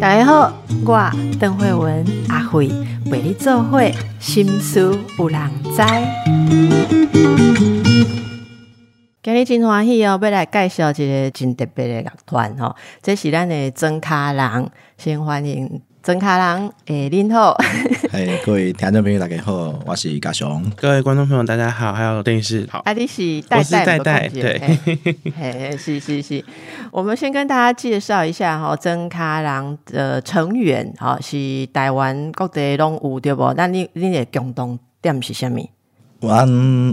大家好，我邓慧文阿慧陪你做会心思有人知。今日真欢喜哦，要来介绍一个真特别的乐团哦，这是咱的曾卡郎，先欢迎。曾卡郎，诶，林后，哎，各位听众朋友，大家好，我是嘉雄。各位观众朋友，大家好，还有电视好，阿弟是代代代对，嘿，是是是，我们先跟大家介绍一下哈，曾卡郎的成员哈是台湾各地拢有对不？那你你的共同点是虾米？我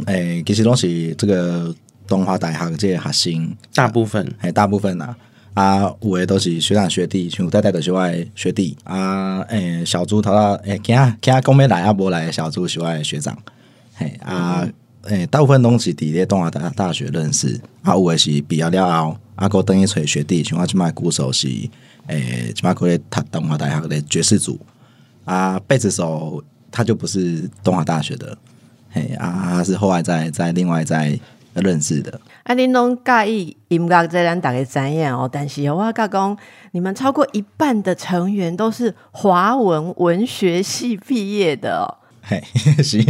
诶，其实拢是这个东华大学这个学生，大部分，诶，大部分呐。啊，有诶都是学长学弟，像代代都是我学弟啊。诶，小猪头到诶，其他其他讲要来啊，无来小猪是我学长。嘿啊，诶，大部分拢是伫咧东华大大学认识。啊，有诶是毕业了后，啊，个等于找学弟，像我即摆鼓手是诶，即摆可以读东华大学的爵士组。啊，贝斯手他就不是东华大学的，嘿啊，他是后来在在另外在。认识的，啊，恁拢介意音乐，这咱大家知影哦。但是我甲讲，你们超过一半的成员都是华文文学系毕业的哦。嘿，是，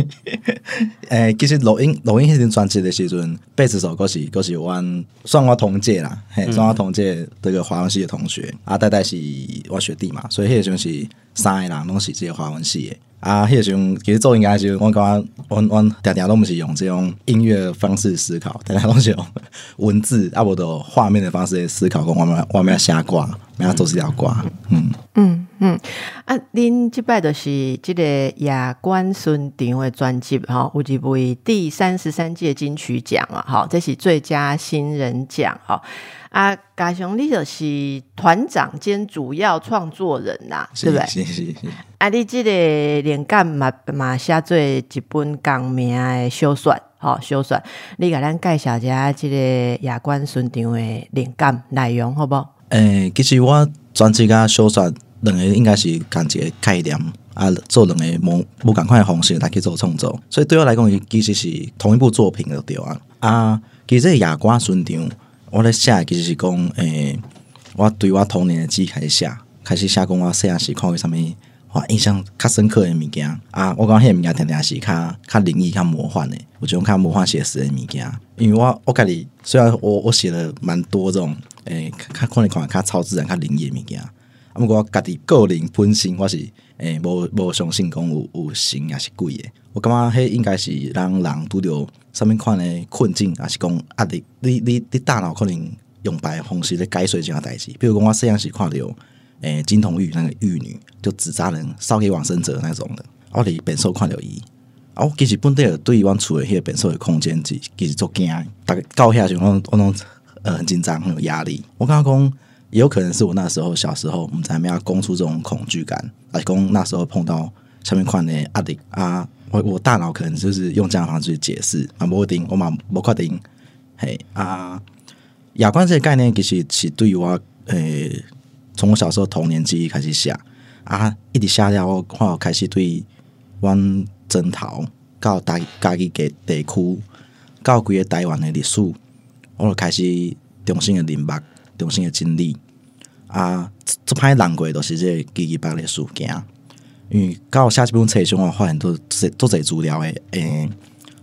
诶，其实录音录音迄阵专辑的时阵，贝斯手嗰是嗰是阮算我同届啦，嘿，算我同届这个华文系的同学，啊，代代是我学弟嘛，所以迄阵是三个人拢是这个华文系的。啊，迄时阵其实做应该是我感觉，我我常常都毋是用这种音乐方式思考，常常拢是用文字啊，无的画面的方式思考，讲我们我们要写歌，我要做这条歌，嗯嗯嗯。啊，恁即摆就是即个亚冠孙顶的专辑哈，有一位第三十三届金曲奖啊，哈，这是最佳新人奖哈。啊，嘉雄，你就是团长兼主要创作人呐，对不对？是是是。啊，你这个灵感嘛嘛写做一本共名的小说，吼小说，你给咱介绍一下这个亚冠顺场的灵感内容，好不？诶，其实我专辑甲小说两个应该是同一个概念，啊，做两个无无共款的方式来去做创作，所以对我来讲，伊其实是同一部作品就对啊。啊，其实亚冠顺场。我咧写其实是讲，诶，我对我童年的记忆开始写，开始写讲我细汉时看过啥物，我印象较深刻的物件啊。我讲迄个物件听听是较较灵异、较魔幻的，我就用较魔幻写实的物件。因为我我家己虽然我我写了蛮多这种，诶，较可能看较超自然、较灵异的物件。啊，毋过我家己个人本身我是诶无无相信讲有有神也是鬼的。我感觉迄应该是让人拄着。上面款的困境，还是讲压力？你你你大脑可能用白方式咧解释这样代志。比如讲，我摄像时看到，诶，金童玉那个玉女，就纸扎人烧给往生者那种的。我哋本身看到伊，啊，我其实本地对于阮厝的迄个本身的空间，其其实做惊，大概高下去，我我拢呃很紧张，很有压力。我刚刚讲，也有可能是我那时候小时候，我们才没有攻出这种恐惧感，来讲那时候碰到下面款的压力啊。我我大脑可能就是用这样的方式去解释啊，不定我嘛不确定，嘿啊，亚冠这个概念其实是对我诶，从我小时候童年记忆开始写啊，一直写了我我开始对阮征讨到大家己嘅地区，到规个台湾的历史，我就开始重新的明白，重新的经历啊，这批人过都是这记忆百的事件。因为刚好下一本册上，我发现都做做侪资料诶，诶，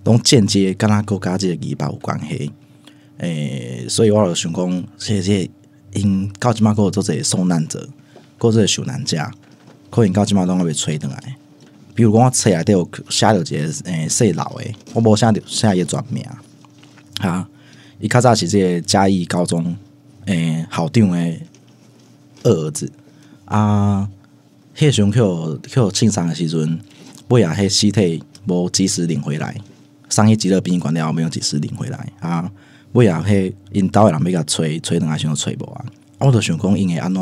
拢间接跟咱国家即个疑巴有关系，诶，所以我就想讲，这些因到即马个做侪受难者，做这受难者，可能到即马拢要被吹倒来。比如讲，我册内底有写着一个诶，细老诶，我无写着写伊全名啊，伊较早是即个嘉义高中诶校长诶二儿子啊。迄时阵去去庆生的时阵，尾啊，迄尸体无及时领回来，送去极乐殡仪馆了，没有及时领回来啊。尾啊，迄因兜诶人要甲催催两下，想吹无啊。我就想讲，因会安怎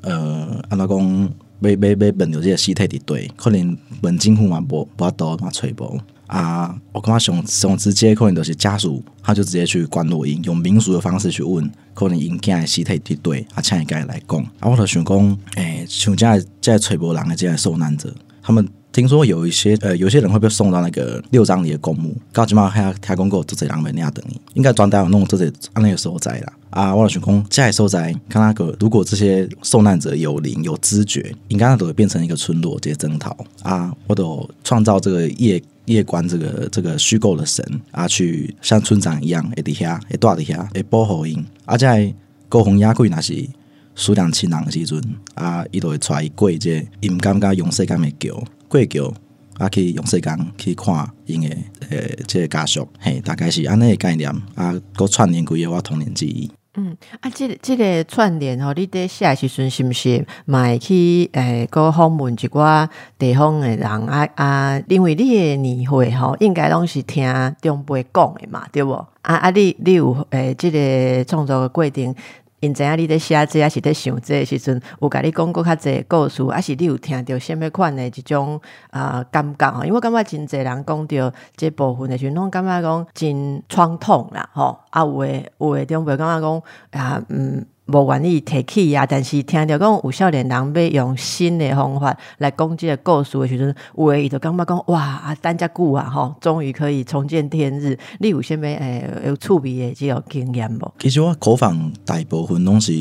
呃，安怎讲，要要要问着即个尸体伫对，可能问政府嘛，无无法度嘛揣无啊。我感觉上上直接可能就是家属，他就直接去关录音，用民俗的方式去问。可能因囝诶尸体伫对，啊，请伊家来讲。啊，我着想讲，诶，像这这找无人诶这些受难者，他们听说有一些呃，有些人会被送到那个六张里的公墓，到即码还有听讲过做这人没那等你，应该专带有弄这些安那个所在啦。啊，我想讲，这些所在，看那个，如果这些受难者有灵有知觉，应该都会变成一个村落，这些征讨啊，或者创造这个夜夜观这个这个虚构的神啊，去像村长一样，会底下会住底下会保护因，啊，在高红雅贵那是数量亲人的时阵啊，伊都会带伊过这，伊毋感觉用世间的桥过桥。啊，去用时间去看因诶，诶，即个家属，嘿，大概是安尼诶概念啊，个串联几个我童年记忆。嗯，啊，即个即个串联吼，你伫写诶时阵是毋是买去诶，个访问一寡地方诶人啊啊，因为你诶年会吼，应该拢是听长辈讲诶嘛，对无？啊啊，你你有诶，即个创作诶过程。因知影你在写这抑是在想这时阵，有甲你讲过较济故事，抑是你有听到什物款的一种啊感觉吼？因为我感觉真济人讲着这部分的时阵，拢感觉讲真创痛啦吼。啊，有诶有诶，中辈感觉讲啊，嗯。无愿意提起啊，但是听到讲有少年人要用新的方法来攻击个故事的时阵，有诶伊就感觉讲哇啊，等遮久啊吼，终于可以重见天日。你有啥物诶有趣味诶即个经验无？其实我口访大部分拢是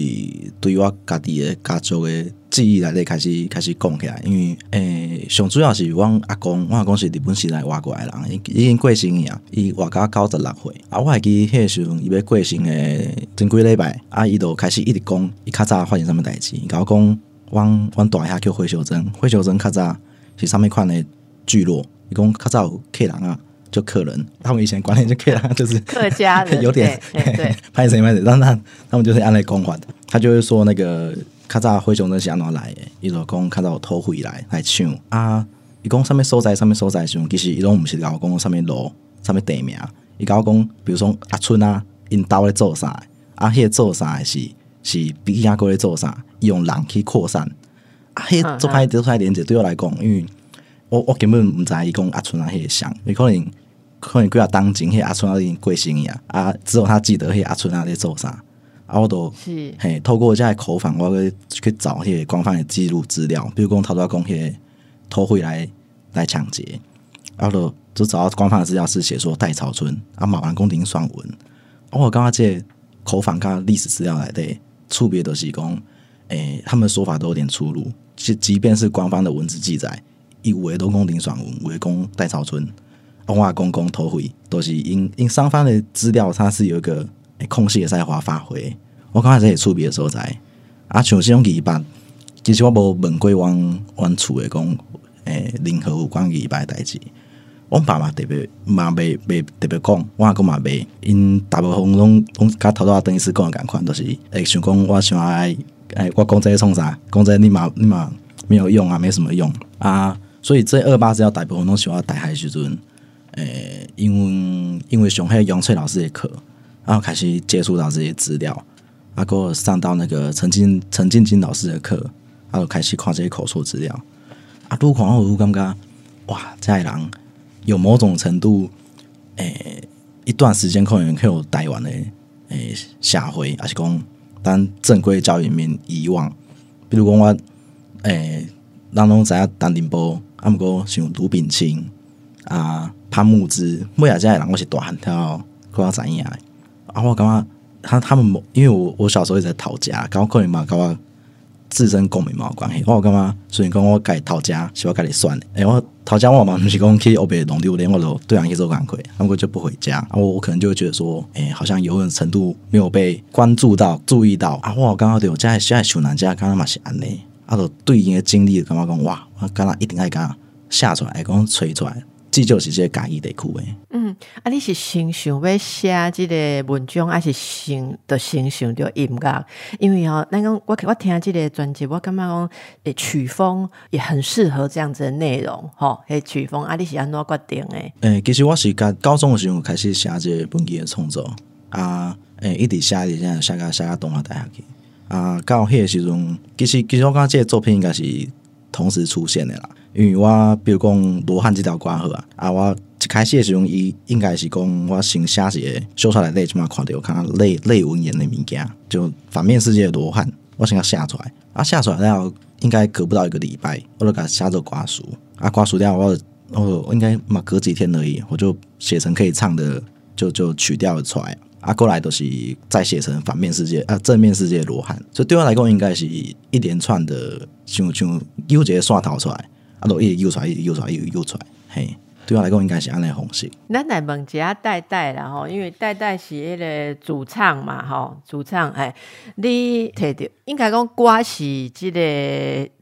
对我家己诶家族诶。记忆来咧开始开始讲起来，因为诶，上主要是阮阿公，阮阿公是日本时代活过来人，伊已经过身啊，伊活到九十六岁，啊，我会记迄时阵伊要过身诶，前几礼拜，啊，伊就开始一直讲，伊较早发生啥物代志，甲我讲，阮阮大兄叫灰修真，灰修真较早是啥物款诶聚落，伊讲较早有客人啊，就客人，他们以前管理就客人就是客家人，有点对，拍谁拍谁，但他他们就是按来讲法的，他就会说那个。较早灰熊是安怎来诶，伊就讲较早偷回来来抢啊！伊讲啥物所在，啥物所在时，其实伊拢毋是甲我讲啥物路，啥物地名。伊甲我讲，比如说阿春啊，因兜咧做啥？啊，迄个做啥是是比亚哥咧做啥？伊用人去扩散啊！迄做歹做歹连接对我来讲，因为我我根本毋知伊讲阿春啊，迄个像，伊可能可能几啊当前迄阿春啊已经过身去啊，啊，只有他记得迄阿春啊咧做啥。啊，我都嘿，透过这口访，我去去找迄些官方的记录资料，比如讲，头拄讲迄偷回来来抢劫，啊，都就找到官方的资料是写说代草村啊，马完宫廷算文。我刚刚这口访，刚刚历史资料来的，触别的是讲，诶，他们说法都有点出入。即即便是官方的文字记载，一五都宫廷算文，五讲代草村，阿话公公偷回，都是因因双方的资料，它是有一个。空隙也在华发挥，我刚开始也触别的所在。啊，像这种疑办，其实我无问过往往厝诶讲，诶，任何有关疑办代志，我爸妈特别嘛未未特别讲，我阿公嘛未，因大部分拢拢甲头头等于是讲共款，都是诶想讲我想爱，诶，我讲这创啥，讲这立马立马没有用啊，没什么用啊，所以这二八是要大部分拢喜欢大海时阵，诶，因为因为上海杨翠老师的课。然后开始接触到这些资料，啊，给我上到那个陈进陈进金老师的课，然后开始看这些口述资料，啊，读看我感觉，哇，这人有某种程度，诶，一段时间可能可以有台湾的诶下回，还是讲当正规教育里面遗忘，比如讲我，诶，人拢知影陈定波，啊，毋过像卢炳清啊，潘木之，每啊这人我是大汉跳，可能知影。啊，我感觉他他们，因为我我小时候一直在讨家，刚可能嘛，跟我自身共鸣嘛有关系。我感觉虽然讲我改讨家，是我改你算的。哎，我讨家我嘛不是讲去欧北弄丢连我都对人去做反馈，他们就不回家。啊，我我可能就会觉得说，哎，好像有种程度没有被关注到、注意到。啊，我刚刚对我家现在求男家，刚刚嘛是安尼，啊，都对应的经历，感觉讲哇，我刚刚一定爱讲下出来，讲吹出来。这就是这家己地区诶。嗯，啊，你是先想要写这个文章，还是先的先想着音乐？因为哦，那个我我听这个专辑，我感觉讲诶曲风也很适合这样子的内容，吼，诶曲风啊，你是安怎决定诶？诶，其实我是甲高中的时候开始写这个本地的创作啊，诶，一直写一直写，写个写个动画带下去啊。到迄个时阵，其实其实我感觉这个作品应该是同时出现的啦。因为我比如讲罗汉这条歌好啊，啊，我一开始的时候，伊应该是讲我先写一个小出来类，即嘛看到看类类文言的物件，就反面世界的罗汉我先给写出来，啊写出来然后应该隔不到一个礼拜，我就给它写做歌词，啊歌词了我我应该嘛隔几天而已，我就写成可以唱的，就就曲调出来。啊，过来都是再写成反面世界啊，正面世界罗汉，所以对我来讲，应该是一连串的，像像又一个线头出来，啊，都一直游出来，一直游出来，一直游出来，嘿，对我来讲，应该是安尼方式。咱来问一下戴戴啦吼，因为戴戴是迄个主唱嘛吼，主唱哎，你摕着应该讲歌是即个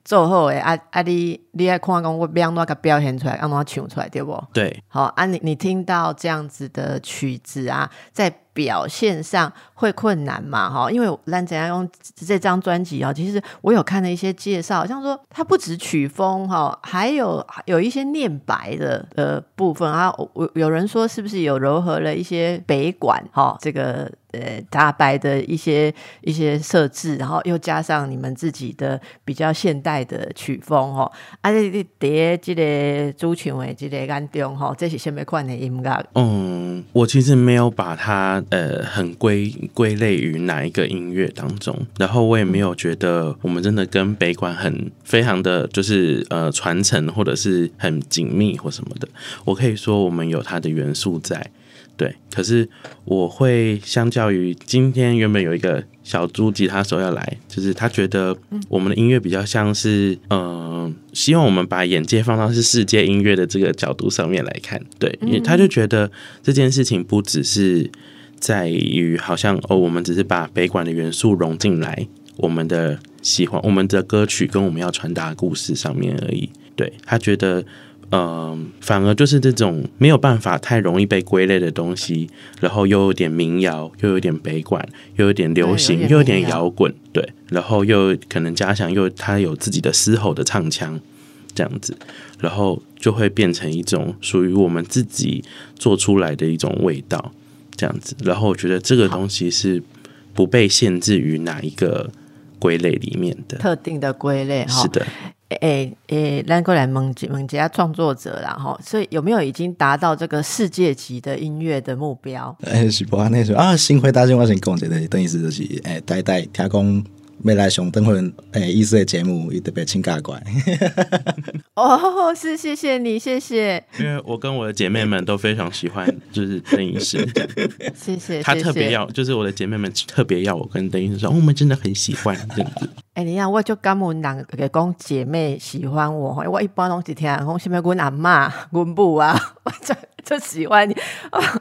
做好诶，啊啊，你你爱看讲我要安怎甲表现出来，安怎唱出来对不？对，好啊，你你听到这样子的曲子啊，在。表现上会困难嘛？哈，因为蓝怎样用这张专辑啊？其实我有看了一些介绍，像说它不止曲风哈，还有有一些念白的呃部分啊。我有人说是不是有糅合了一些北管哈？这个。呃，大白的一些一些设置，然后又加上你们自己的比较现代的曲风哈，啊，你你叠这个主唱的这个眼中哈，这是什么款的音乐？嗯，我其实没有把它呃很归归类于哪一个音乐当中，然后我也没有觉得我们真的跟北管很非常的就是呃传承或者是很紧密或什么的，我可以说我们有它的元素在。对，可是我会相较于今天原本有一个小猪吉他手要来，就是他觉得我们的音乐比较像是，嗯，希望我们把眼界放到是世界音乐的这个角度上面来看。对，因为他就觉得这件事情不只是在于好像哦，我们只是把北管的元素融进来，我们的喜欢我们的歌曲跟我们要传达的故事上面而已。对他觉得。嗯，反而就是这种没有办法太容易被归类的东西，然后又有点民谣，又有点北管，又有点流行，又有点摇滚，对，然后又可能加强，又他有自己的嘶吼的唱腔，这样子，然后就会变成一种属于我们自己做出来的一种味道，这样子。然后我觉得这个东西是不被限制于哪一个归类里面的特定的归类，是的。诶诶，咱过来问问一下创作者然后，所以有没有已经达到这个世界级的音乐的目标？诶，是不啊那时候啊，新回答先我先讲一下，等于是就是诶，代代听讲。未来熊等会诶，意思的节目也特别请假过来。哦，是谢谢你，谢谢。因为我跟我的姐妹们都非常喜欢，就是邓医师。谢谢。他特别要，就是我的姐妹们特别要我跟邓医师说，我们真的很喜欢这样子。哎，你看，我就刚问两个讲姐妹喜欢我，我一般拢是听讲什么阮阿妈、阮母啊，我就就喜欢你。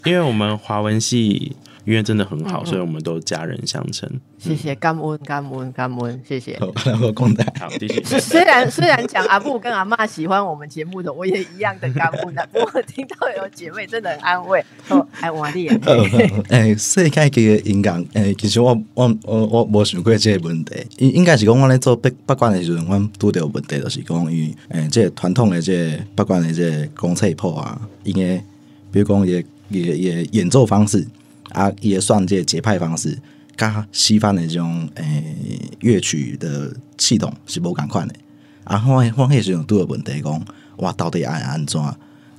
因为我们华文系。因为真的很好，所以我们都家人相称。谢谢，感恩感恩感恩，谢谢。我公仔，好，谢谢。虽然虽然讲阿布跟阿妈喜欢我们节目的，我也一样的感恩的。不过听到有姐妹，真的很安慰。哦，哎，我的眼泪。哎，世界级的音乐，哎，其实我我我我无想过这个问题。应应该是讲我咧做八八卦的时阵，我拄着问题就是讲于，哎，这传统的这八卦的这公测谱啊，应该比如讲也也也演奏方式。啊，也算这节拍方式，甲西方的这种诶乐曲的系统是无共款的。啊，我我迄时阵拄着问题讲，我到底爱安怎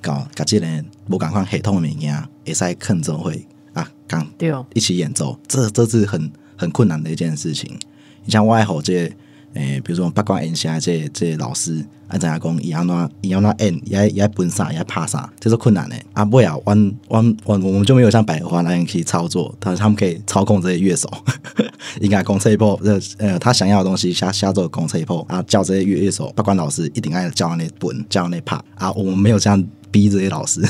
搞甲即个无共款系统的物件，会使肯做会啊，刚一起演奏，这这是很很困难的一件事情。你像我爱好这。诶，比如说八卦演下这这老师，啊，怎样讲，伊安怎伊安怎演，也也分啥，也拍啥，这是困难的。啊，不要，我我我我们就没有像百合花那样可以操作，他他们可以操控这些乐手，应该公测一波，呃呃，他想要的东西下下做公测一波，啊，叫这些乐乐手八卦老师一定爱叫那本，叫那拍，啊，我们没有这样逼这些老师，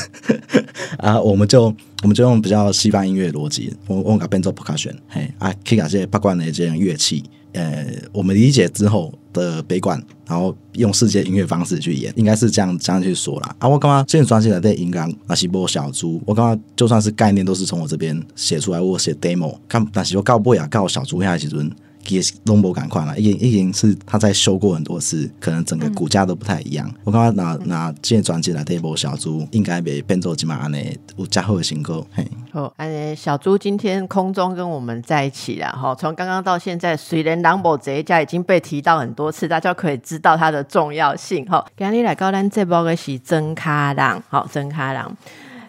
啊，我们就我们就用比较西方音乐逻辑，我我给变做 percusion 嘿，啊，可以把这些八卦的这些乐器。呃，我们理解之后的悲观，然后用世界音乐方式去演，应该是这样这样去说啦。啊，我刚刚这专辑的在音刚那是波小猪，我刚刚就算是概念都是从我这边写出来，我写 demo，看那是我告不呀，告小猪下时阵。也拢无赶快啦，已经已经是他在修过很多次，可能整个骨架都不太一样。我刚刚拿拿这专辑来这波小猪，应该被变做几码呢？有加厚的新歌。嘿，好，安尼，小猪今天空中跟我们在一起了哈。从刚刚到现在，虽然朗博这一家已经被提到很多次，大家可以知道它的重要性哈。今日来高咱这波的是真卡郎，好，真卡郎。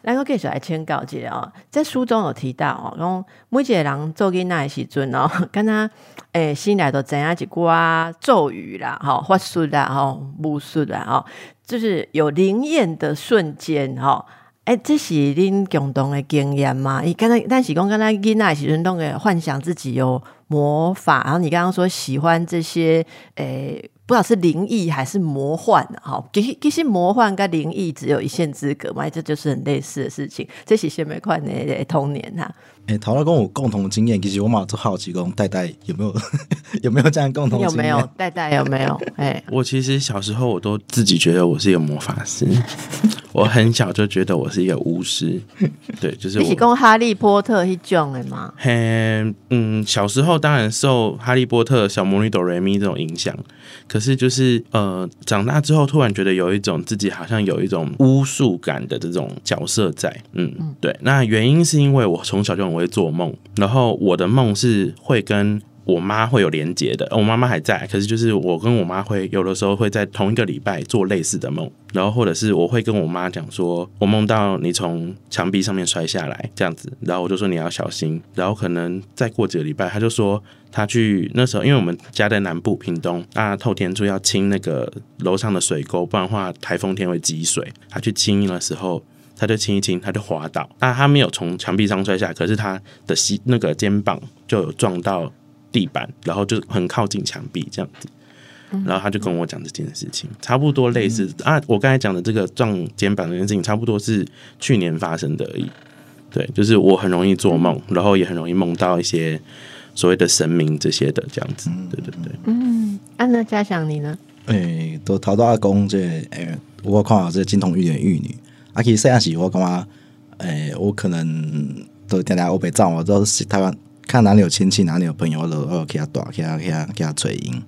咱个继续来请教一下哦，在书中有提到哦，讲每一个人做囡仔的时阵哦，敢若诶心内都知影一寡咒语啦、吼法术啦、吼巫术啦、吼，就是有灵验的瞬间吼。诶，这是恁共同的经验吗？伊刚才但是讲刚才囡仔的时阵拢会幻想自己有魔法，然后你刚刚说喜欢这些诶。不知道是灵异还是魔幻哈，其实其实魔幻跟灵异只有一线之隔嘛，这就是很类似的事情。这是些没快的童年哈。哎，陶乐跟我共同经验，其实我蛮好奇，跟代代有没有 有没有这样共同经验？有没有代代有没有？哎，我其实小时候我都自己觉得我是一个魔法师，我很小就觉得我是一个巫师。对，就是一起跟哈利波特一种的吗？嘿，嗯，小时候当然受哈利波特、小魔女哆瑞咪这种影响。可是就是呃，长大之后突然觉得有一种自己好像有一种巫术感的这种角色在，嗯，对。那原因是因为我从小就很会做梦，然后我的梦是会跟我妈会有连接的。我妈妈还在，可是就是我跟我妈会有的时候会在同一个礼拜做类似的梦，然后或者是我会跟我妈讲说，我梦到你从墙壁上面摔下来这样子，然后我就说你要小心，然后可能再过几个礼拜，他就说。他去那时候，因为我们家在南部屏东，那，透天处要清那个楼上的水沟，不然的话台风天会积水。他去清的时候，他就亲一亲，他就滑倒。那，他没有从墙壁上摔下，可是他的膝那个肩膀就有撞到地板，然后就很靠近墙壁这样子。然后他就跟我讲这件事情，差不多类似啊，我刚才讲的这个撞肩膀这件事情，差不多是去年发生的而已。对，就是我很容易做梦，然后也很容易梦到一些。所谓的神明这些的这样子，对对对。嗯，安那嘉祥你呢？诶，都逃到阿公这诶，我看到这金童玉女玉女，啊，其实细汉时我感觉，诶，我可能都定定欧北走，我都是台湾看哪里有亲戚，哪里有朋友，我都我给他打，给他给他给他催因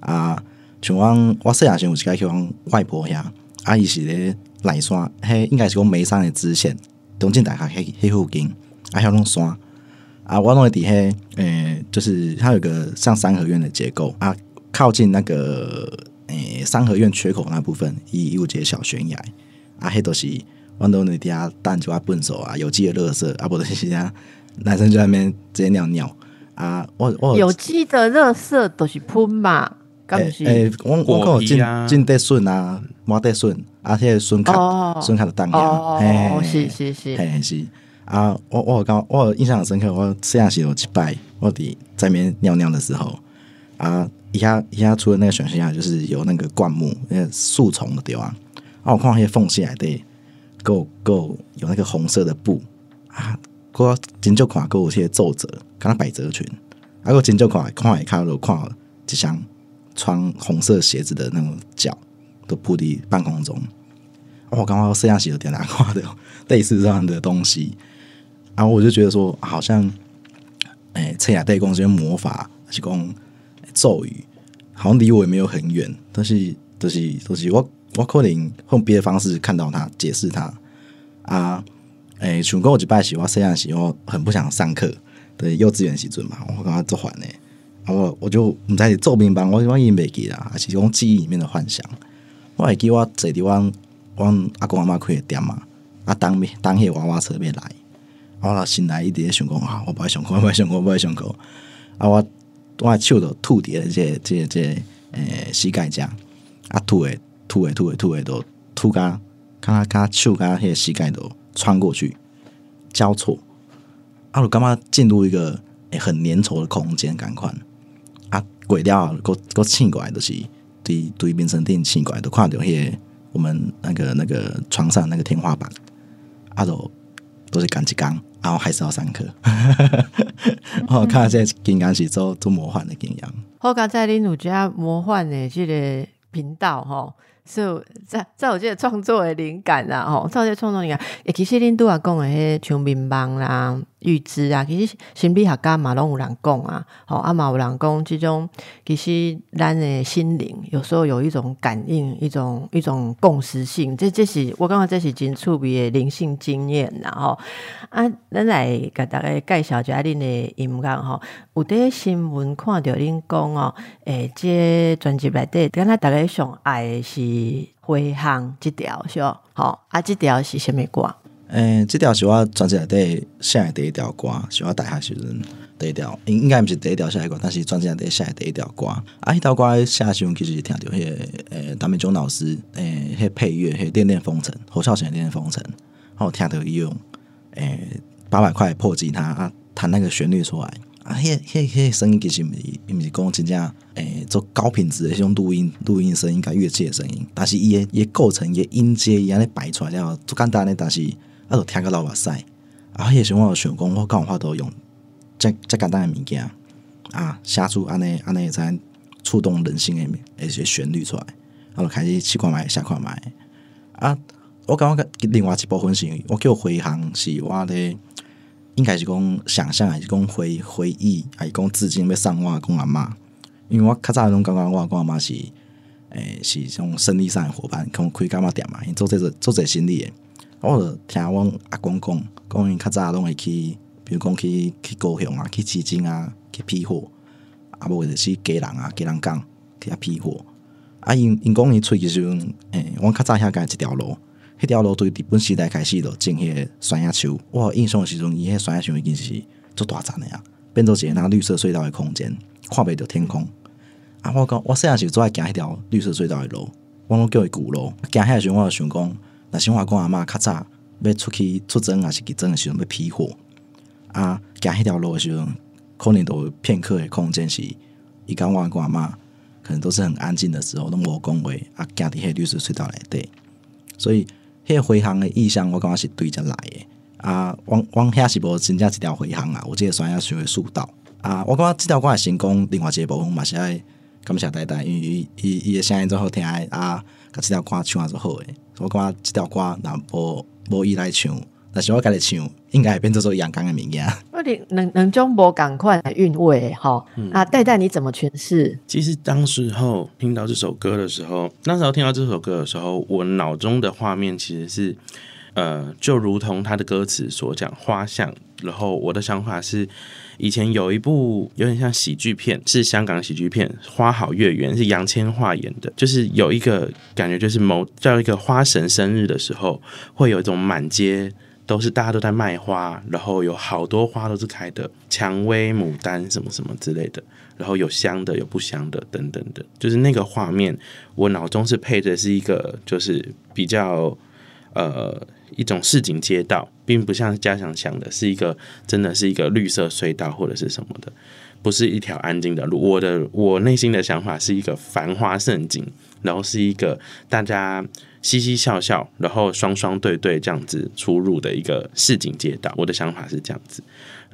啊。像我我细汉时有一个去往外婆遐，啊，伊是咧内山，迄应该是讲眉山的支线，东进大厦迄迄附近，啊，遐拢山。啊，我弄的底下，诶，就是它有个像三合院的结构啊，靠近那个诶三合院缺口那部分，一有一节小悬崖啊，迄都是我弄的底下蛋就要笨手啊，有机的垃圾啊，不是其他男生就在那边直接尿尿啊，我我有机的垃圾都是喷嘛，诶诶，我我讲有进进得顺啊，冇得顺，啊，迄个顺卡顺卡的蛋哦，哦，是是是，嘿是。啊，我我刚我印象很深刻，我细汉时有几拜，我伫在面尿尿的时候，啊，一下一下除了那个选项，就是有那个灌木，那个树丛的地方，啊，我看那些缝隙来的，够够有那个红色的布啊，我真就看够有些皱褶，跟他百褶裙，啊，我真就看看一看到看就像穿红色鞋子的那种脚都铺伫半空中，我刚刚摄像机有点难看的 类似这样的东西。然后我就觉得说，好像，哎，测雅代公这些魔法，是讲咒语，好像离我也没有很远。但是，都是，都是我，我可能用别的方式看到他，解释他。啊，诶，像跟我一摆时，我虽然时我很不想上课，对幼稚园时阵嘛，我刚刚做完呢，我我就唔在做兵班，我我已经袂记啦，还是讲记忆里面的幻想。我还记我坐地方，我阿公阿妈开的店嘛，啊，当面当迄娃娃车边来。我醒来一点想讲啊，我不爱上课，我不爱上课，我不爱上课。啊，我我手都吐伫这这这诶膝盖上，啊吐诶吐诶吐诶吐诶都吐干，看他看手干迄个膝盖都穿过去交错。啊，我感觉进入一个很粘稠的空间，感款啊，鬼掉个个气过来都是对对变成电气过来都看到迄个我们那个那个床上那个天花板，啊都都是干几缸。然后还是要上课，我看这金刚是做做魔幻的金刚。我刚在恁有家魔幻的这个频道哈。所以在在我这个创作的灵感啦，吼，在我这创作灵感，诶，其实恁都啊讲的迄像民邦啦、预知啊，其实心理学家嘛拢有人讲啊，吼，啊嘛有人讲，这种其实咱的心灵有时候有一种感应，一种一种共识性，这这是我感觉这是真趣味的灵性经验啦，吼，啊，咱来给大家介绍一下恁的音乐吼，有伫新闻看到恁讲哦，诶，这专辑内底，敢若大家上爱的是。回航这条是哦，好啊，这条是什么歌？诶，即条是我专辑内底写的第一条歌，是我大学时阵第一条，应应该毋是第一条写的歌，但是专辑内底写的第一条歌。啊，迄条歌写的时阵其实是听着迄个诶，谭美忠老师诶，迄配乐，迄《恋恋风尘》，侯孝贤《恋恋风尘》，然后听着伊用诶八百块破吉他啊，弹那个旋律出来。啊，迄、迄、迄声音其实毋是，毋是讲真正诶，做高品质的迄种录音、录音声音、甲乐器的声音，但是伊诶伊诶构成、伊诶音阶伊安尼摆出来了，足简单诶，但是啊，就听个老哇塞。啊，迄个时阵我就想讲，我敢有法用遮遮简单诶物件啊，写出安尼安尼会使触动人心诶一些旋律出来，啊，就开始试看觅写看觅。啊，我感觉另外一部分是，我叫回航是我咧。应该是讲想象，还是讲回回忆，还是讲致敬要送我公阿妈？因为我较早拢感觉我公阿妈是，诶，是种生意上的伙伴，跟我开干嘛店嘛，因做这做这生意诶。我就听阮阿公讲，讲因较早拢会去，比如讲去去高雄啊，去基金啊，去批货，啊无就是家人啊，家人讲去遐批货。啊因因讲伊出去时阵，诶，我较早遐干一条路。迄条路对日本时代开始就种迄个山野树，我印象时阵，伊迄山野树已经是足大丛的啊，变做一个那绿色隧道的空间，看袂着天空。啊，我讲我细汉时做爱行迄条绿色隧道的路，我拢叫伊古路。行遐时阵，我就想讲，若是我公阿嬷较早要出去出征，还是去征的时阵要批货啊，行迄条路的时阵，可能都片刻的空间是，伊讲我公阿嬷可能都是很安静的时候，拢无讲话啊，行伫迄律师隧道内底，所以。迄个回航的意向，我感觉是对着来的啊。往往遐是无真正一条回航啊，有即个山野树的树道啊。我感觉即条歌成功，另外一个部分嘛是爱感谢呆呆，因为伊伊伊的声音最好听诶啊，甲即条歌唱啊最好诶。我感觉即条歌若无无伊来唱。但是我家己唱，应该会变做做阳刚的物件。我哋能能将无赶快诶韵味哈啊，戴戴你怎么诠释？其实当时候听到这首歌的时候，那时候听到这首歌的时候，我脑中的画面其实是呃，就如同他的歌词所讲，花像。然后我的想法是，以前有一部有点像喜剧片，是香港喜剧片《花好月圆》，是杨千嬅演的。就是有一个感觉，就是某叫一个花神生日的时候，会有一种满街。都是大家都在卖花，然后有好多花都是开的，蔷薇、牡丹什么什么之类的，然后有香的，有不香的，等等的，就是那个画面，我脑中是配的是一个，就是比较呃一种市井街道，并不像家想想的是一个真的是一个绿色隧道或者是什么的，不是一条安静的路。我的我内心的想法是一个繁花盛景，然后是一个大家。嘻嘻笑笑，然后双双对对这样子出入的一个市井街道，我的想法是这样子。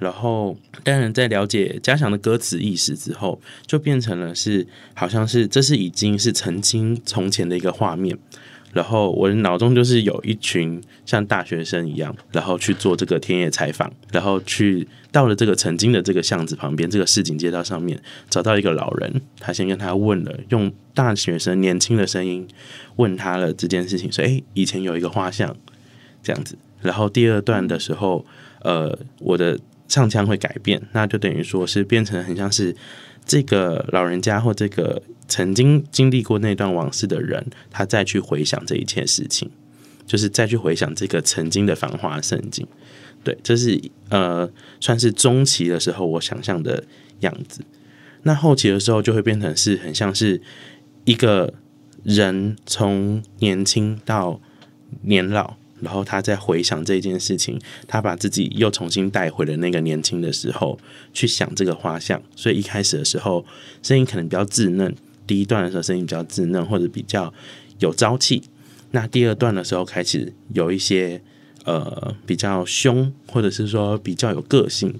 然后当然在了解嘉祥的歌词意识之后，就变成了是好像是这是已经是曾经从前的一个画面。然后我的脑中就是有一群像大学生一样，然后去做这个田野采访，然后去到了这个曾经的这个巷子旁边，这个市井街道上面，找到一个老人，他先跟他问了，用大学生年轻的声音问他了这件事情，说：“哎，以前有一个画像这样子。”然后第二段的时候，呃，我的唱腔会改变，那就等于说是变成很像是这个老人家或这个。曾经经历过那段往事的人，他再去回想这一切事情，就是再去回想这个曾经的繁华盛景。对，这是呃，算是中期的时候我想象的样子。那后期的时候就会变成是很像是一个人从年轻到年老。然后他在回想这件事情，他把自己又重新带回了那个年轻的时候，去想这个画像。所以一开始的时候，声音可能比较稚嫩。第一段的时候声音比较稚嫩，或者比较有朝气。那第二段的时候开始有一些呃比较凶，或者是说比较有个性，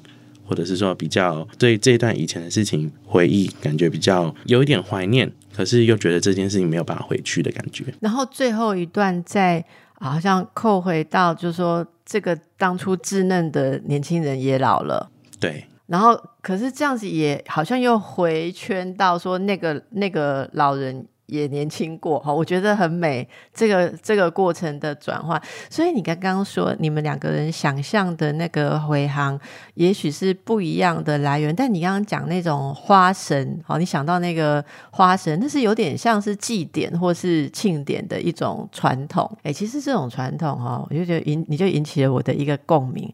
或者是说比较对这段以前的事情回忆，感觉比较有一点怀念，可是又觉得这件事情没有办法回去的感觉。然后最后一段在好像扣回到，就是说这个当初稚嫩的年轻人也老了。对。然后，可是这样子也好像又回圈到说，那个那个老人也年轻过哈，我觉得很美。这个这个过程的转换，所以你刚刚说你们两个人想象的那个回航，也许是不一样的来源。但你刚刚讲那种花神，好，你想到那个花神，那是有点像是祭典或是庆典的一种传统。哎，其实这种传统哈，我就觉得引你就引起了我的一个共鸣。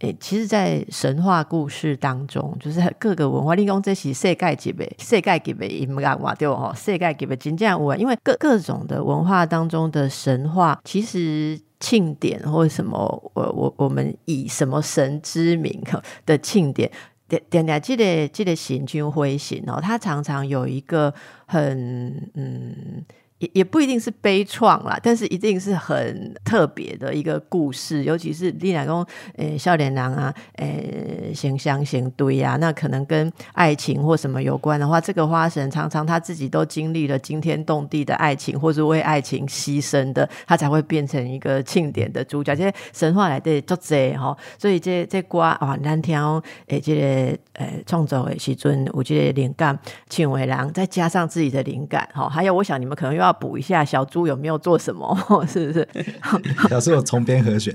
诶，其实，在神话故事当中，就是各个文化，你讲这是世界级别、世界级别音乐嘛，对不？世界级别真正有，因为各各种的文化当中的神话，其实庆典或什么，我我我们以什么神之名的庆典，点点点，记得记得行军飞行哦，它常常有一个很嗯。也也不一定是悲怆啦，但是一定是很特别的一个故事，尤其是丽乃公诶笑脸郎啊，诶行香行堆啊，那可能跟爱情或什么有关的话，这个花神常常他自己都经历了惊天动地的爱情，或是为爱情牺牲的，他才会变成一个庆典的主角。这些神话来的作者哈，所以这这歌啊，难听诶，这个诶创作的时阵，我觉得灵感庆伟郎再加上自己的灵感哈，还有我想你们可能又要。要补一下小猪有没有做什么？是不是？小猪有重编 和弦，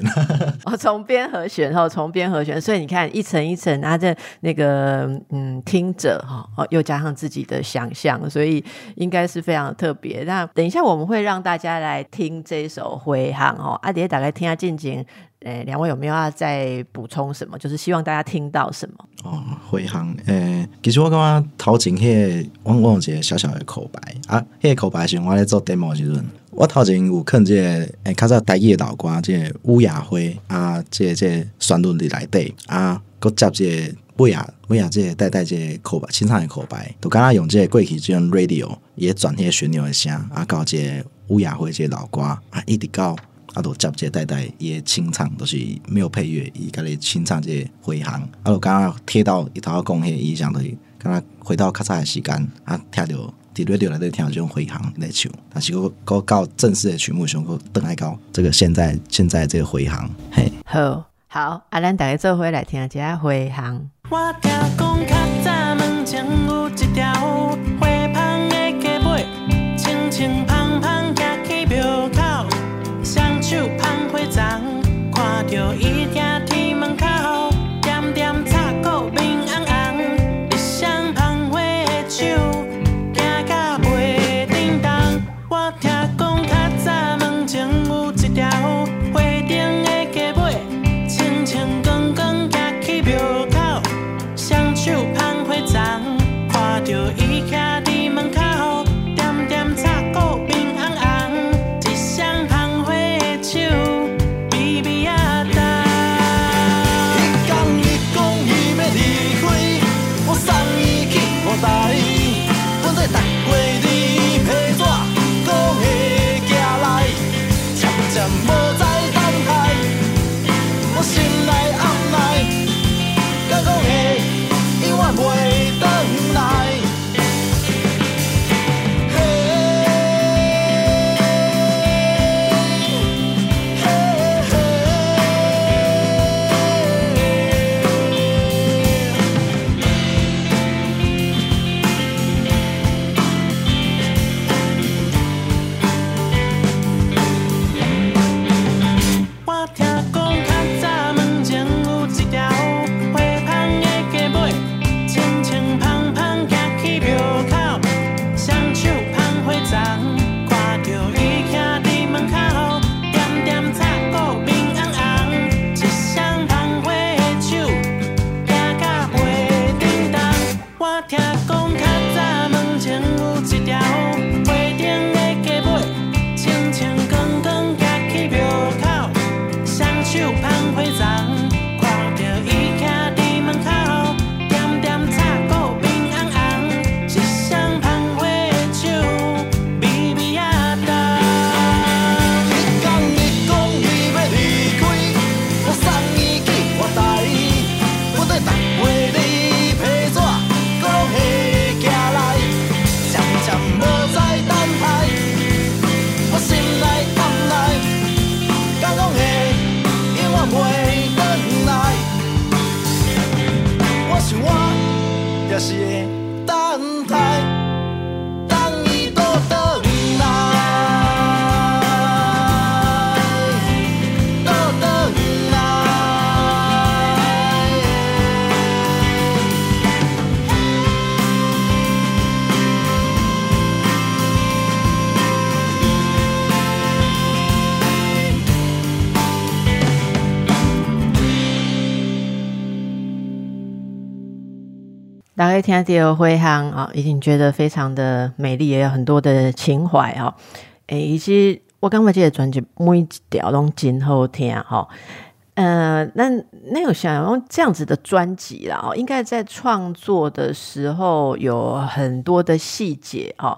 哦，重编和弦，后重编和弦，所以你看一层一层，啊这那个嗯，听者哈，哦，又加上自己的想象，所以应该是非常特别。那等一下我们会让大家来听这首回航哦，阿蝶打开听下静静。诶，两位有没有要再补充什么？就是希望大家听到什么？哦，回航诶，其实我感觉头前迄个，我我有一个小小的口白啊，迄个口白是我咧做 demo 时阵，我头前有看这个诶，较早台语的老歌，这个乌雅辉啊，这这旋律伫内底啊，佮接这个乌雅乌雅这带带这口白，清唱的口白，都刚刚用这个过去这种 radio 也转迄个旋律的声啊，搞这乌雅辉这老歌啊，一直到。啊，都接接代代也清唱，都是没有配乐，伊家己清唱这回航。啊，我刚刚贴到一套讲迄意象，就是刚刚回到较早的时间，啊，听着伫 radio 内底听这种回航来唱，但是我我到正式的曲目上，我等来到这个现在现在这个回航，嘿，好，好，啊，咱大家做伙来听下回航。我听讲较早门前有一条尾，清清芳芳。手捧花丛，看着伊大家听第二回航啊，已经觉得非常的美丽，也有很多的情怀哈。诶，以及我刚才这个专辑每一条都真好听哈。呃，那那有想用这样子的专辑啦，哦，应该在创作的时候有很多的细节哦。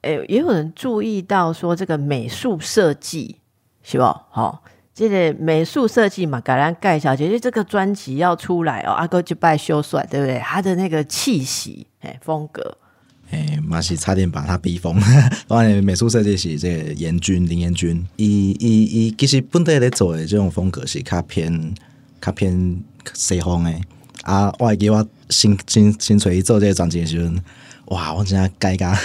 诶，也有人注意到说这个美术设计是不？好。这个美术设计嘛，改良盖小姐，就这个专辑要出来哦，阿哥就拜修帅，对不对？他的那个气息，哎，风格，哎，马是差点把他逼疯。当然，美术设计是这个严军林严军，伊伊伊其实本地咧做的这种风格是较偏较偏西方的。啊，我还记我新新新出去做这个专辑的时阵，哇，我真正改改。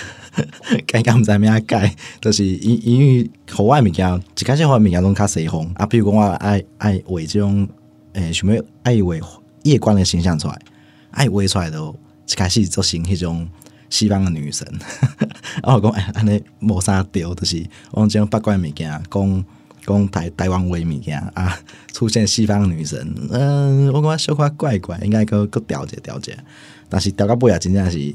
改改毋知咩啊改，就是因因为户外物件，一开始户外物件拢较西方啊。比如讲我爱爱画这种诶，想要爱画夜光的形象出来，爱画出来都一开始做成迄种西方的女神。啊，我讲哎，安尼无啥调，就是我种八卦物件，讲讲台台湾话物件啊，出现西方女神，嗯，我感觉小可怪怪，应该搁搁调节调节，但是调到尾啊，真正是。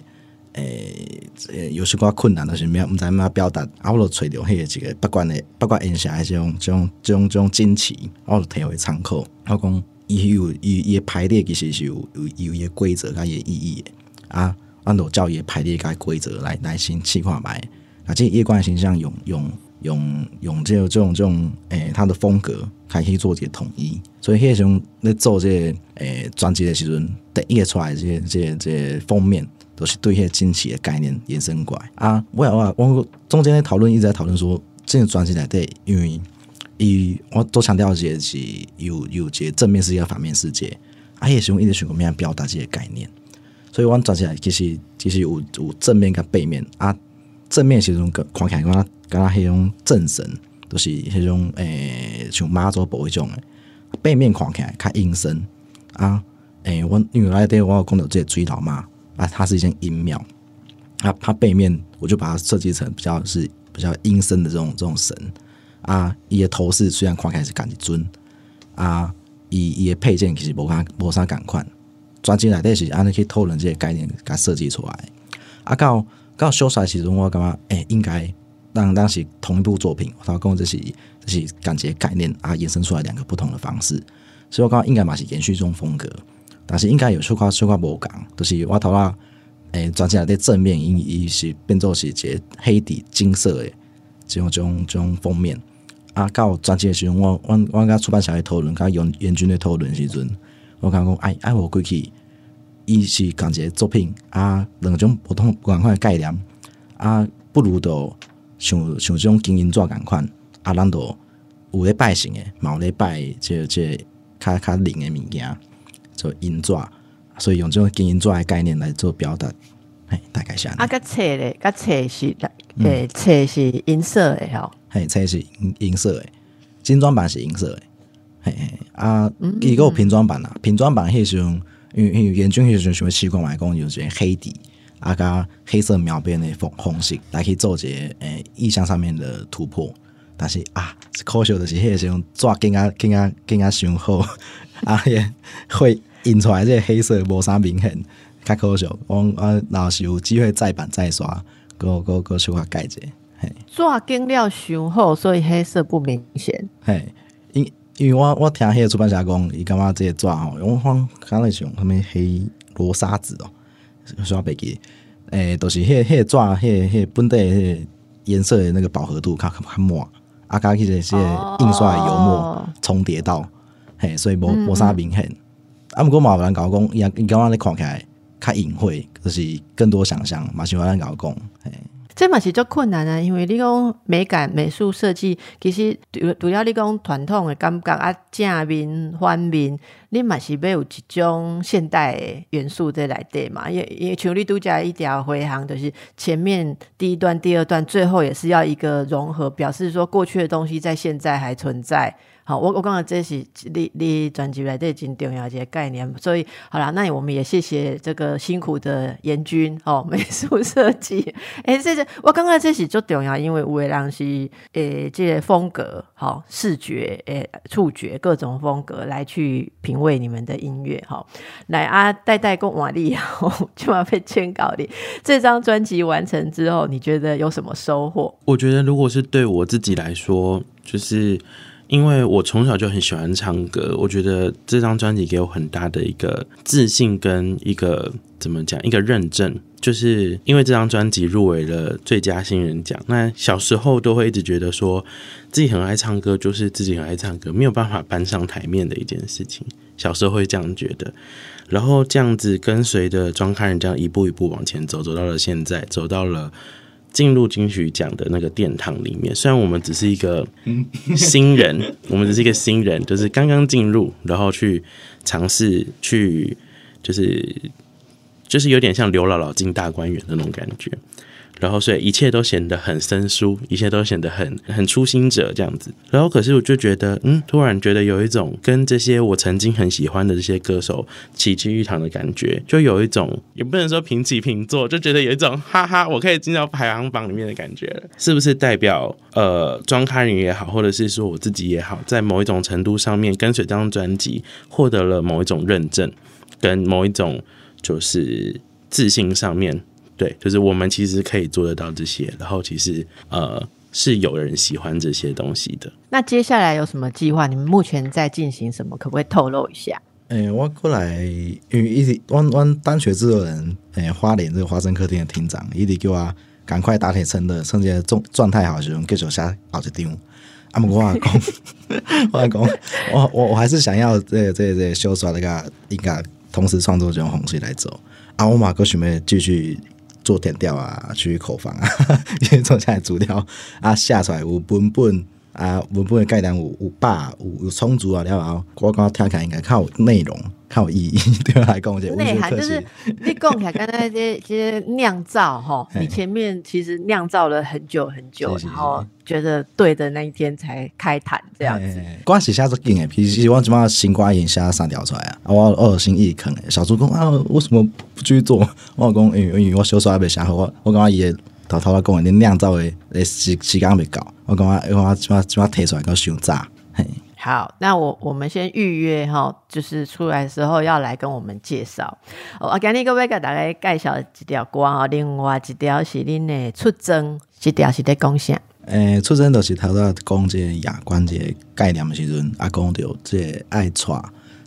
诶，有时寡困难，就是毋知咩表达，啊，我就揣着迄个一个不管的不管印象诶，这种这种这种这种惊奇，我就摕回参考。我讲伊有伊伊排列其实是有有有伊规则甲伊意义诶，啊，按照教伊排列甲规则来来先试看觅，啊，这夜观形象用用用用即个即种即种诶，他的风格开始做一个统一，所以迄时阵咧做即个诶专辑诶时阵，第一个出来这这这封面。都是对一些惊奇的概念延伸过来啊！我我我中间的讨论一直在讨论说，这个专辑来对，因为以我都强调些是有有些正面世界、反面世界，啊，也是用一直选个面表达这些概念。所以我转起来其实其实有有正面跟背面啊，正面是种看起来跟他跟他迄种正神，都是迄种诶像妈祖婆迄种诶，背面看起来较阴森啊，诶，我因为来对我有讲到这追老妈。啊，它是一间阴庙，啊，它背面我就把它设计成比较是比较阴森的这种这种神啊，伊些头饰虽然看起来是感觉尊啊，伊伊些配件其实无啥无啥感款，专辑内底是安尼去讨论这些概念，甲设计出来。啊，到到修缮时阵，我感觉诶，应该让当时同一部作品，我讲这是这是感觉概念啊，衍生出来两个不同的方式，所以我感觉应该嘛是延续这种风格。但是应该有小可小可无共，就是我头啊，诶，专辑内底正面因伊是变做是一个黑底金色诶，这种这种这种封面。啊，到专辑诶时阵，我我我甲出版社诶讨论，甲严严军诶讨论时阵，我感觉讲，哎哎，我过去伊是共一个作品啊，两种不同不共款诶概念啊，不如都像像这种经营纸共款啊，咱都有咧拜神诶，冇咧拜这这较较灵诶物件。做银纸，所以用这种金银纸的概念来做表达，嘿，大概下。啊，个册咧，个册是诶，册是银色的吼，嘿，册是银银色的，精装版是银色的，嘿嘿。啊，伊个平装版啊，瓶装版迄时阵，因为因为严军迄时阵想要习惯来讲，有些黑底啊，加黑色描边的红红色，来去做一个诶意象上面的突破。但是啊，可惜的是，迄时阵纸更加更加更加雄厚 啊，也会。印出来这黑色无啥明显，较可惜。我我若是有机会再版再刷，个个个小可改者。嘿，纸经料雄厚，所以黑色不明显。嘿，因因为我我听迄个出版社讲，伊感觉这个纸吼，我看看那种他们黑罗沙纸哦，刷白记，诶，都是迄迄个纸，迄迄本地迄颜色的那个饱和度较较满，啊，加起这些印刷的油墨重叠到，嘿，所以无无啥明显。啊，毋过嘛有人甲我讲，伊伊感觉你看起来较隐晦，就是更多想象。嘛是有人甲我讲，这嘛是足困难啊，因为你讲美感、美术设计，其实除除了你讲传统的感觉啊，正面、反面，你嘛是要有一种现代的元素在内底嘛。因为因为像你拄则一条回航，就是前面第一段、第二段，最后也是要一个融合，表示说过去的东西在现在还存在。好，我我刚刚这是你你专辑来这真重要一个概念，所以好啦，那我们也谢谢这个辛苦的严军哦，美术设计。哎，这是我刚刚这是最重要，因为有的人是诶，这些风格好视觉诶触觉各种风格来去品味你们的音乐哈。来啊，代代跟瓦力，就要被签稿的这张专辑完成之后，你觉得有什么收获？我觉得如果是对我自己来说，就是因为我从小就很喜欢唱歌，我觉得这张专辑给我很大的一个自信跟一个怎么讲，一个认证，就是因为这张专辑入围了最佳新人奖。那小时候都会一直觉得说自己很爱唱歌，就是自己很爱唱歌，没有办法搬上台面的一件事情。小时候会这样觉得，然后这样子跟随着庄开人这样一步一步往前走，走到了现在，走到了。进入金曲奖的那个殿堂里面，虽然我们只是一个新人，我们只是一个新人，就是刚刚进入，然后去尝试去，就是就是有点像刘姥姥进大观园的那种感觉。然后，所以一切都显得很生疏，一切都显得很很初心者这样子。然后，可是我就觉得，嗯，突然觉得有一种跟这些我曾经很喜欢的这些歌手齐聚一堂的感觉，就有一种也不能说平起平坐，就觉得有一种哈哈，我可以进到排行榜里面的感觉。是不是代表呃，庄开人也好，或者是说我自己也好，在某一种程度上面跟随这张专辑获得了某一种认证，跟某一种就是自信上面。对，就是我们其实可以做得到这些，然后其实呃是有人喜欢这些东西的。那接下来有什么计划？你们目前在进行什么？可不可以透露一下？诶，我过来，因为一直我我单学制作人，诶，花莲这个花生客厅的厅长，一直叫我赶快打铁趁热，趁这状状态好时候，继续下熬一张。啊，我阿公，我阿公，我我我还是想要这这这修刷那个应该同时创作这种方式来走。啊，我马哥准备继续。做填调啊，去口房啊，因为做下来主调啊，下出来有本本啊，文本的概念有有把有有充足啊，然后我感觉听起来应该较有内容。较有意义，对我来讲，内涵就是你讲起来，刚才这些酿造哈，你前面其实酿造了很久很久，然后觉得对的那一天才开坛这样子。关系下做紧诶，其实我怎么新瓜眼下三条出来啊？我二心一坑诶，小猪公啊，为什么不继续做？我讲因为因为我小时候还没写好，我我讲伊偷偷来讲，恁酿造诶时时间未到，我讲我我怎么怎么提出来够想炸嘿。好，那我我们先预约哈，就是出来的时候要来跟我们介绍。我今日各位给大家介绍一条歌哦，另外一条是恁的出征，一条是在讲啥？诶，出征就是头在讲这亚冠这概念的时阵，啊，讲到这爱带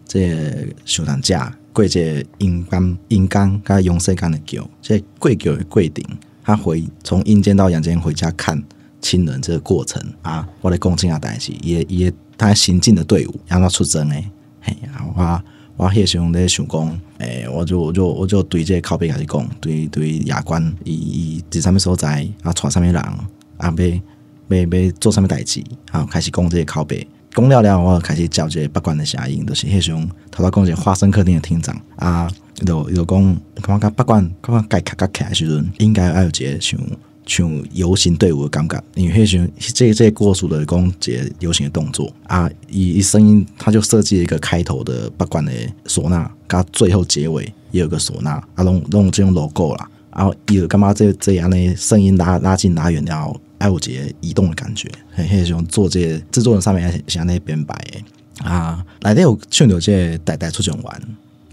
这上堂架过这阴间阴间甲阳世间的桥，这过桥的过程，他回从阴间到阳间回家看亲人这个过程啊，我来讲这样代志，也也。他行进的队伍让他出征诶，嘿，我我迄时阵咧想讲，诶，我就我就我就对这拷贝开始讲，对对亚冠伊伊伫啥物所在啊，带啥物人啊，要要要做啥物代志啊，开始讲这些拷贝，讲了了，我开始叫这八卦的声音，就是迄时阵头头讲这花生客厅的厅长啊，就就讲，感觉八卦感觉该卡卡起来时阵，应该要有一个像。像游行队伍的感觉，因为迄时这这过数的讲一个游行的动作。啊，以声音他就设计了一个开头的八管的唢呐，加最后结尾也有个唢呐啊，弄弄这种 logo 啦，然后有干嘛这这样的声音拉拉近拉远，然后还有一个移动的感觉，迄种做这制作人上面也像那编排的。啊，内底有唱到这代代出场玩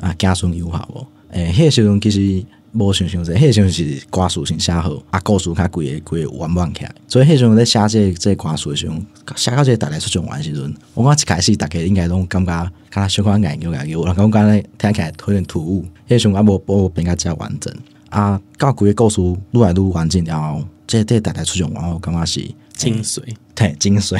啊，家孙友好无？诶，迄时阵其实。无想象者，迄阵是歌词先写好，啊，故事较贵个贵完满起来，所以迄时阵咧写这这歌词的时阵，写到这大概出种玩时阵，我感觉一开始大家应该拢感觉，看小可眼有眼有，然后我感觉听起来有点突兀，迄时阵啊无无变较加完整，啊，到规个故事愈来愈完整了，这这大概出种玩，我感觉是精髓，对，精髓。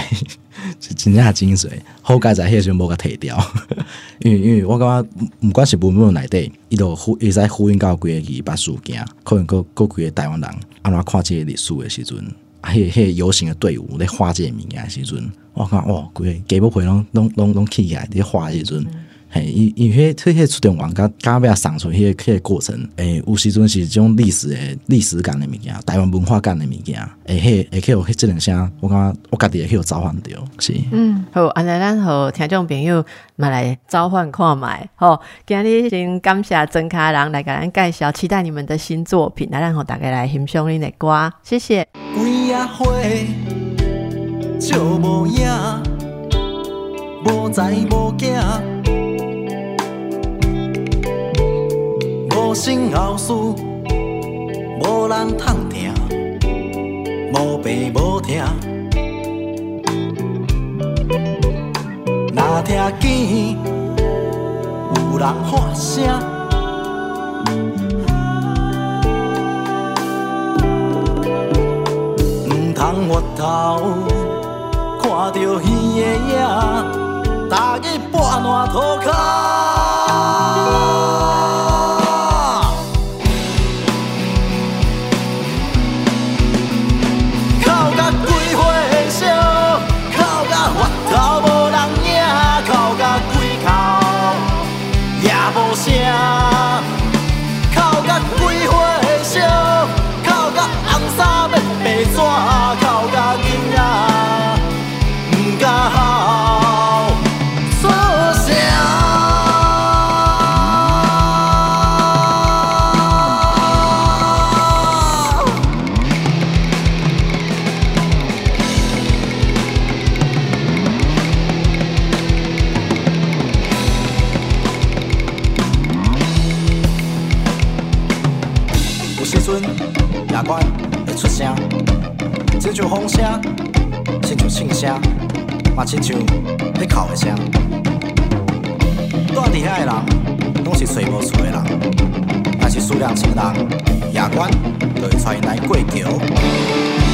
是 真正精髓，好佳在迄时阵无甲摕掉，因为因为我感觉毋管是文本内底，伊都呼伊在呼应到规个伊把事件，可能各各几个台湾人安怎看即个历史的时阵，迄迄游行的队伍咧画即个物件时阵，我看哇，规个基本配拢拢拢拢起起来伫画时阵，嘿，伊伊迄迄迄出场完，甲甲要送出迄个迄个过程，诶，有时阵是即种历史诶历史感诶物件，台湾文化感诶物件，诶，迄会去有迄即两声，我感觉我家己会去有召唤着，是。嗯，好，安尼咱互听众朋友嘛来召唤看卖，吼，今日先感谢曾卡人来甲咱介绍，期待你们的新作品，来咱互大家来欣赏恁的歌，谢谢。几啊花，照无影，无才无无生后事，无人通听，无爸无痛，若听见有人喊声。毋通越头看到鱼的影，大日半烂涂骹。乡嘛亲像迄哭的声。住伫遐的人，拢是找无厝的人，若是思念亲人，夜官就会带因来过桥。